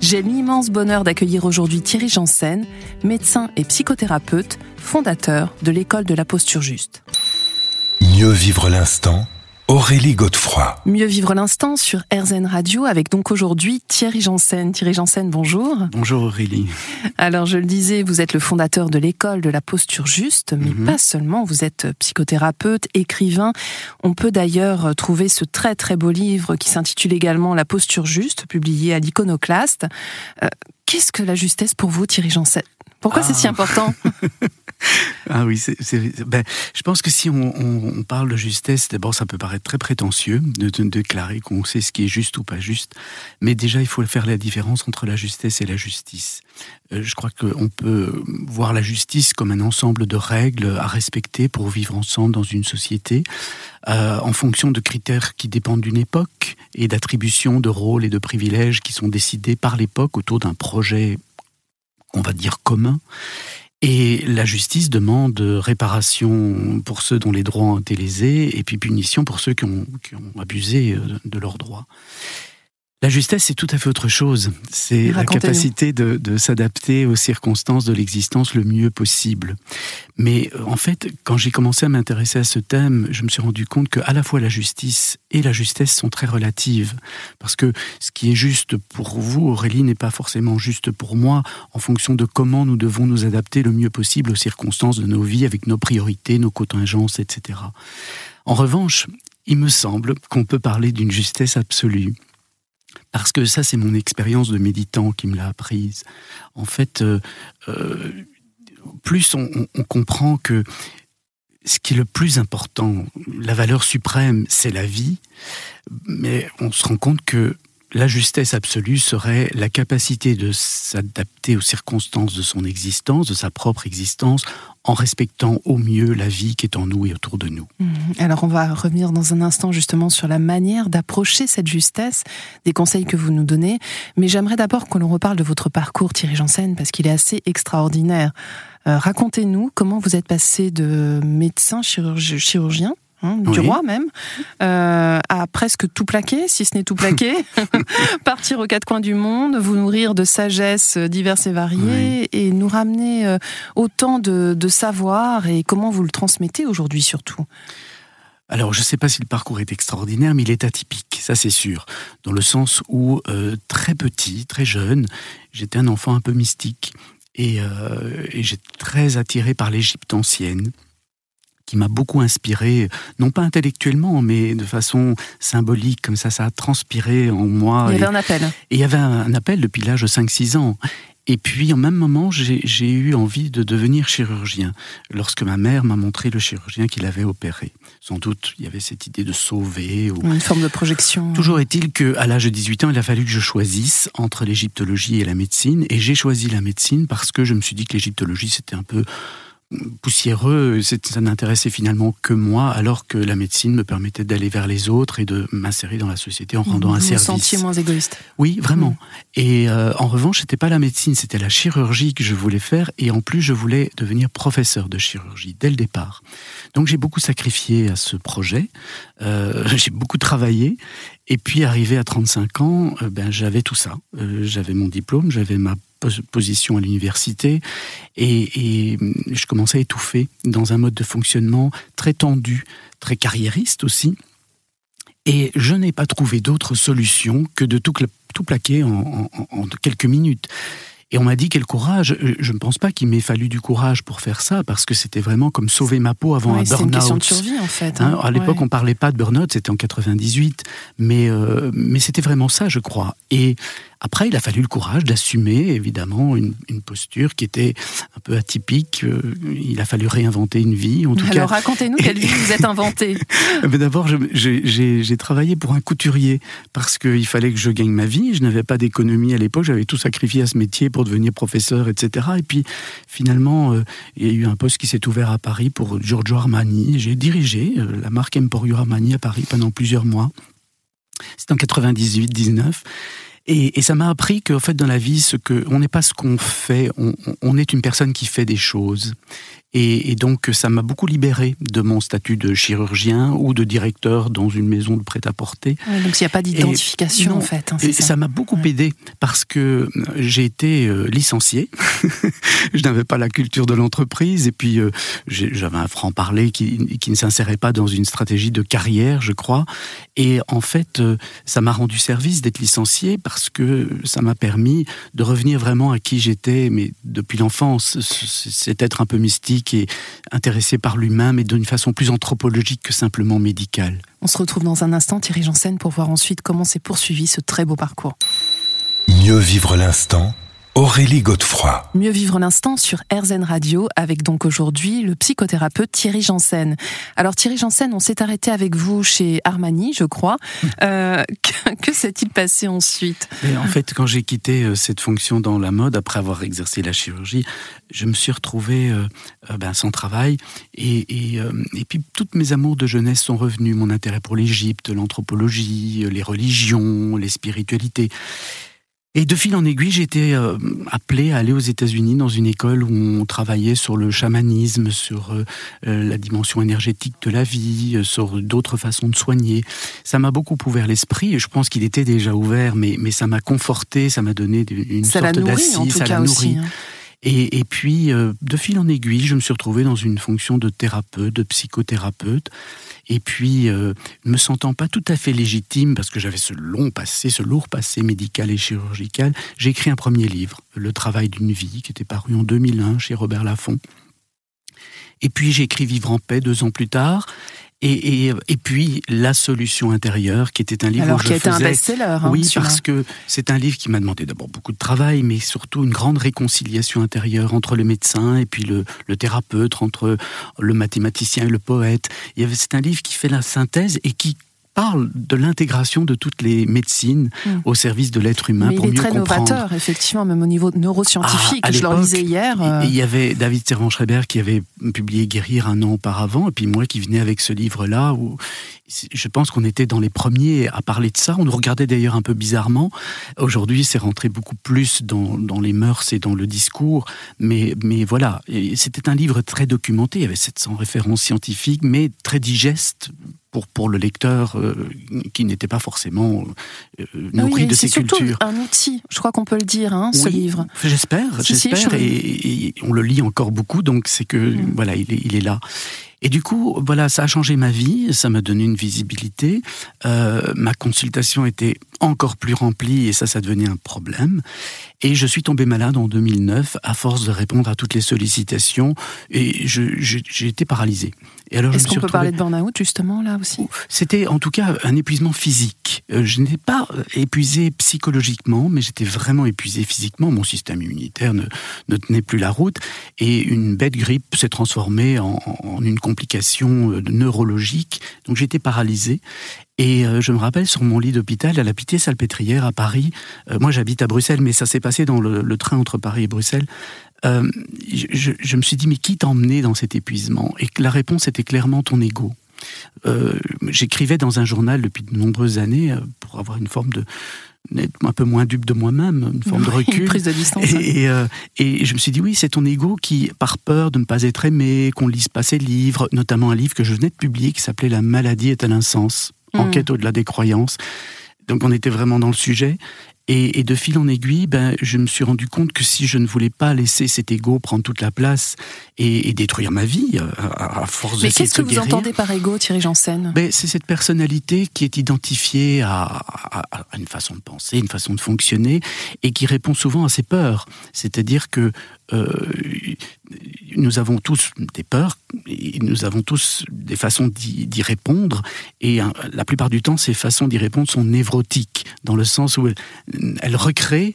J'ai l'immense bonheur d'accueillir aujourd'hui Thierry Janssen, médecin et psychothérapeute, fondateur de l'école de la posture juste. Mieux vivre l'instant, Aurélie Godefroy. Mieux vivre l'instant sur RZN Radio avec donc aujourd'hui Thierry Janssen. Thierry Janssen, bonjour. Bonjour Aurélie. Alors je le disais, vous êtes le fondateur de l'école de la posture juste, mais Mhm. pas seulement, vous êtes psychothérapeute, écrivain. On peut d'ailleurs trouver ce très très beau livre qui s'intitule également La posture juste, publié à l'Iconoclaste. Euh, Qu'est-ce que la justesse pour vous, Thierry Janssen? Pourquoi c'est Ah. si important Ah oui, c'est, c'est- ben, je pense que si on, on- on parle de justesse, d'abord ça peut paraître très prétentieux de, de déclarer qu'on sait ce qui est juste ou pas juste, mais déjà il faut faire la différence entre la justesse et la justice. Euh, je crois qu'on peut voir la justice comme un ensemble de règles à respecter pour vivre ensemble dans une société, euh, en fonction de critères qui dépendent d'une époque et d'attributions de rôles et de privilèges qui sont décidés par l'époque autour d'un projet, on va dire, commun. Et la justice demande réparation pour ceux dont les droits ont été lésés et puis punition pour ceux qui ont, qui ont abusé euh, de leurs droits. La justesse, c'est tout à fait autre chose. C'est la capacité de, de s'adapter aux circonstances de l'existence le mieux possible. Mais euh, en fait, quand j'ai commencé à m'intéresser à ce thème, je me suis rendu compte que à la fois la justice et la justesse sont très relatives. Parce que ce qui est juste pour vous, Aurélie, n'est pas forcément juste pour moi, en fonction de comment nous devons nous adapter le mieux possible aux circonstances de nos vies, avec nos priorités, nos contingences, etc. En revanche, il me semble qu'on peut parler d'une justesse absolue. Parce que ça, c'est mon expérience de méditant qui me l'a apprise. En fait, euh, euh, plus on, comprend que ce qui est le plus important, la valeur suprême, c'est la vie, mais on se rend compte que la justesse absolue serait la capacité de s'adapter aux circonstances de son existence, de sa propre existence, en respectant au mieux la vie qui est en nous et autour de nous. Mhm. Alors on va revenir dans un instant justement sur la manière d'approcher cette justesse, des conseils que vous nous donnez, mais j'aimerais d'abord que l'on reparle de votre parcours Thierry Janssen parce qu'il est assez extraordinaire. Euh, Racontez-nous comment vous êtes passé de médecin chirurgi- chirurgien. Hein, du roi même, euh, à presque tout plaquer, si ce n'est tout plaquer, partir aux quatre coins du monde, vous nourrir de sagesse diverses et variées, et nous ramener euh, autant de, de savoir et comment vous le transmettez aujourd'hui surtout? Alors, je ne sais pas si le parcours est extraordinaire, mais il est atypique, ça c'est sûr. Dans le sens où, euh, très petit, très jeune, j'étais un enfant un peu mystique. Et, euh, et j'étais très attiré par l'Égypte ancienne, qui m'a beaucoup inspiré, non pas intellectuellement, mais de façon symbolique, comme ça, ça a transpiré en moi. Il y Et- avait un appel. et il y avait un, appel depuis l'âge de 5-6 ans. Et puis, en même moment, j'ai j'ai eu envie de devenir chirurgien, lorsque ma mère m'a montré le chirurgien qui l'avait opéré. Sans doute, il y avait cette idée de sauver. Ou... Une forme de projection. Toujours est-il qu'à l'âge de 18 ans, il a fallu que je choisisse entre l'égyptologie et la médecine. Et j'ai choisi la médecine parce que je me suis dit que l'égyptologie, c'était un peu poussiéreux, ça n'intéressait finalement que moi, alors que la médecine me permettait d'aller vers les autres et de m'insérer dans la société en rendant un vous vous service. sentiez moins égoïste. Oui, vraiment. Mm. Et euh, en revanche, c'était pas la médecine, c'était la chirurgie que je voulais faire. Et en plus, je voulais devenir professeur de chirurgie dès le départ. Donc, j'ai beaucoup sacrifié à ce projet. Euh, j'ai beaucoup travaillé. Et puis, arrivé à 35 ans, euh, ben, j'avais tout ça. J'avais mon diplôme, j'avais ma position à l'université. Et, je commençais à étouffer dans un mode de fonctionnement très tendu, très carriériste aussi. Et je n'ai pas trouvé d'autre solution que de tout, plaquer en quelques minutes. Et on m'a dit quel courage. Euh, Je ne pense pas qu'il m'ait fallu du courage pour faire ça, parce que c'était vraiment comme sauver ma peau avant Ouais, un c'est une question de burn-out. survie en fait. Hein, hein. à l'époque, Ouais. on parlait pas de burn-out, c'était en 98, mais, euh, mais c'était vraiment ça, je crois. Et après, il a fallu le courage d'assumer, évidemment, une, une posture qui était un peu atypique. Euh, Il a fallu réinventer une vie, en tout Alors cas. racontez-nous quelle vie vous êtes inventé. Mais D'abord, j'ai travaillé pour un couturier parce qu'il fallait que je gagne ma vie. Je n'avais pas d'économie à l'époque. J'avais tout sacrifié à ce métier pour devenir professeur, etc. Et puis finalement, euh, il y a eu un poste qui s'est ouvert à Paris pour Giorgio Armani. J'ai dirigé euh, la marque Emporio Armani à Paris pendant plusieurs mois. C'était en 98-19. Et, ça m'a appris qu'en fait, dans la vie, ce que, on n'est pas ce qu'on fait, on, on, est une personne qui fait des choses. Et, donc, ça m'a beaucoup libéré de mon statut de chirurgien ou de directeur dans une maison de prêt-à-porter. donc, il n'y a pas d'identification, en fait. Hein, ça, m'a beaucoup aidé parce que j'ai été euh, licencié. je n'avais pas la culture de l'entreprise et puis euh, j'avais un franc-parler qui, qui, ne s'insérait pas dans une stratégie de carrière, je crois. Et en fait, euh, ça m'a rendu service d'être licencié parce que ça m'a permis de revenir vraiment à qui j'étais, mais depuis l'enfance, cet être un peu mystique qui est intéressé par l'humain, mais d'une façon plus anthropologique que simplement médicale. On se retrouve dans un instant, Thierry Janssen, pour voir ensuite comment s'est poursuivi ce très beau parcours. Mieux vivre l'instant Aurélie Godefroy. Mieux vivre l'instant sur RZN Radio avec donc aujourd'hui le psychothérapeute Thierry Janssen. Alors Thierry Janssen, on s'est arrêté avec vous chez Armani, je crois. Euh, que, s'est-il passé ensuite? En fait, quand j'ai quitté euh, cette fonction dans la mode, après avoir exercé la chirurgie, je me suis retrouvé euh, ben, sans travail. Et, et, puis toutes mes amours de jeunesse sont revenus. Mon intérêt pour l'Égypte, l'anthropologie, les religions, les spiritualités. Et de fil en aiguille, j'ai été euh, appelé à aller aux États-Unis dans une école où on travaillait sur le chamanisme, sur euh, euh, la dimension énergétique de la vie, sur d'autres façons de soigner. Ça m'a beaucoup ouvert l'esprit et je pense qu'il était déjà ouvert, mais, mais ça m'a conforté, ça m'a donné une sorte d'assise, ça l'a nourri. Hein. Et, puis, de fil en aiguille, je me suis retrouvé dans une fonction de thérapeute, de psychothérapeute. Et puis, euh, me sentant pas tout à fait légitime, parce que j'avais ce long passé, ce lourd passé médical et chirurgical, j'ai écrit un premier livre, Le travail d'une vie, qui était paru en 2001 chez Robert Laffont. Et puis j'ai écrit Vivre en paix deux ans plus tard. Et, et, puis la solution intérieure, qui était un livre Alors, qui a été un best-seller. Hein, oui, parce que c'est un livre qui m'a demandé d'abord beaucoup de travail, mais surtout une grande réconciliation intérieure entre le médecin et puis le, le thérapeute, entre le mathématicien et le poète. C'est un livre qui fait la synthèse et qui parle de l'intégration de toutes les médecines hmm. au service de l'être humain Mais pour il est très novateur, effectivement, même au niveau neuroscientifique. Ah, je le lisais hier. Euh. Il y avait David Servan-Schreiber qui avait publié Guérir un an auparavant, et puis moi qui venais avec ce livre-là, où je pense qu'on était dans les premiers à parler de ça. On nous regardait d'ailleurs un peu bizarrement. Aujourd'hui, c'est rentré beaucoup plus dans, dans, les mœurs et dans le discours. Mais, mais voilà, c'était un livre très documenté. Il y avait 700 références scientifiques, mais très digeste pour, pour le lecteur euh, qui n'était pas forcément euh, nourri de ces cultures. C'est surtout un outil, je crois qu'on peut le dire, hein, ce livre. J'espère, j'espère, et, on le lit encore beaucoup, donc c'est que mm. voilà, il est, il est là. Et du coup, voilà, ça a changé ma vie, ça m'a donné une visibilité. Euh, ma consultation était encore plus remplie et ça, ça devenait un problème. Et je suis tombé malade en 2009 à force de répondre à toutes les sollicitations et j'ai été paralysé. Est-ce qu'on peut parler de burn-out justement là aussi? C'était en tout cas un épuisement physique. Euh, je n'étais pas euh, épuisé psychologiquement, mais j'étais vraiment épuisé physiquement. Mon système immunitaire ne, ne, tenait plus la route et une bête grippe s'est transformée en, en, une complication euh, neurologique. Donc j'étais paralysé et je me rappelle sur mon lit d'hôpital à la Pitié-Salpêtrière à Paris. moi, j'habite à Bruxelles, mais ça s'est passé dans le, train entre Paris et Bruxelles. Euh, je, me suis dit, mais qui t'a emmené dans cet épuisement? Et la réponse était clairement ton ego. Euh, j'écrivais dans un journal depuis de nombreuses années euh, pour avoir une forme de un peu moins dupe de moi-même, une forme de recul. Une prise de distance. Et, et, je me suis dit, oui, c'est ton ego qui, par peur de ne pas être aimé, qu'on lise pas ses livres, notamment un livre que je venais de publier qui s'appelait La maladie est à l'insens, mmh. enquête au-delà des croyances. Donc on était vraiment dans le sujet. Et, de fil en aiguille, ben, je me suis rendu compte que si je ne voulais pas laisser cet ego prendre toute la place et, détruire ma vie euh, à, force Mais de Mais qu'est-ce que vous entendez par ego, Thierry Janssen? ben, C'est cette personnalité qui est identifiée à, à, une façon de penser, une façon de fonctionner, et qui répond souvent à ses peurs. C'est-à-dire que euh, nous avons tous des peurs, et nous avons tous des façons d'y répondre, et la plupart du temps, ces façons d'y répondre sont névrotiques, dans le sens où elles, recréent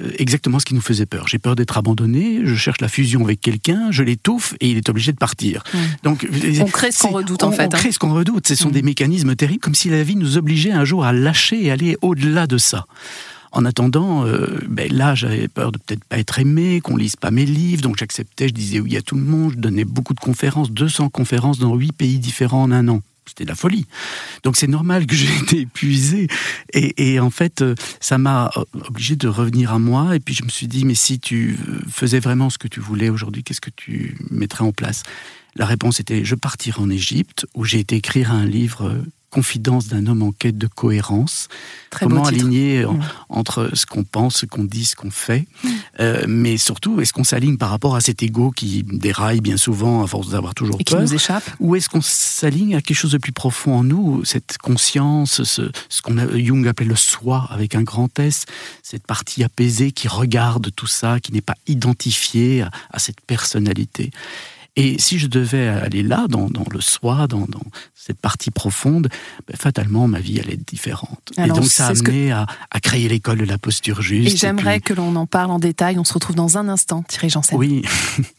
euh, exactement ce qui nous faisait peur. J'ai peur d'être abandonné, je cherche la fusion avec quelqu'un, je l'étouffe et il est obligé de partir. Donc on crée ce qu'on redoute en fait. On crée hein. ce qu'on redoute. Ce sont des mécanismes terribles, comme si la vie nous obligeait un jour à lâcher et aller au-delà de ça. En attendant, ben là, j'avais peur de peut-être pas être aimé, qu'on lise pas mes livres, donc j'acceptais, je disais oui à tout le monde, je donnais beaucoup de conférences, 200 conférences dans huit pays différents en un an c'était la folie. Donc c'est normal que j'ai été épuisé. Et, en fait, euh, ça m'a euh, obligé de revenir à moi. Et puis je me suis dit, mais si tu faisais vraiment ce que tu voulais aujourd'hui, qu'est-ce que tu mettrais en place? La réponse était, je partirai en Égypte, où j'ai été écrire un livre euh, confidence d'un homme en quête de cohérence. Comment aligner mm. entre ce qu'on pense, ce qu'on dit, ce qu'on fait. Mm. Euh, mais surtout, est-ce qu'on s'aligne par rapport à cet ego qui déraille bien souvent à force d'avoir toujours Et peur qui nous échappe Ou est-ce qu'on s'aligne à quelque chose de plus profond en nous, cette conscience, ce, ce qu'on Jung appelait le soi avec un grand S, cette partie apaisée qui regarde tout ça, qui n'est pas identifiée à, à cette personnalité? Et si je devais aller là, dans, le soi, dans, cette partie profonde, ben, fatalement, ma vie allait être différente. et donc, ça a amené à, créer l'école de la posture juste. Et j'aimerais que l'on en parle en détail. On se retrouve dans un instant, Thierry Janssen. Oui.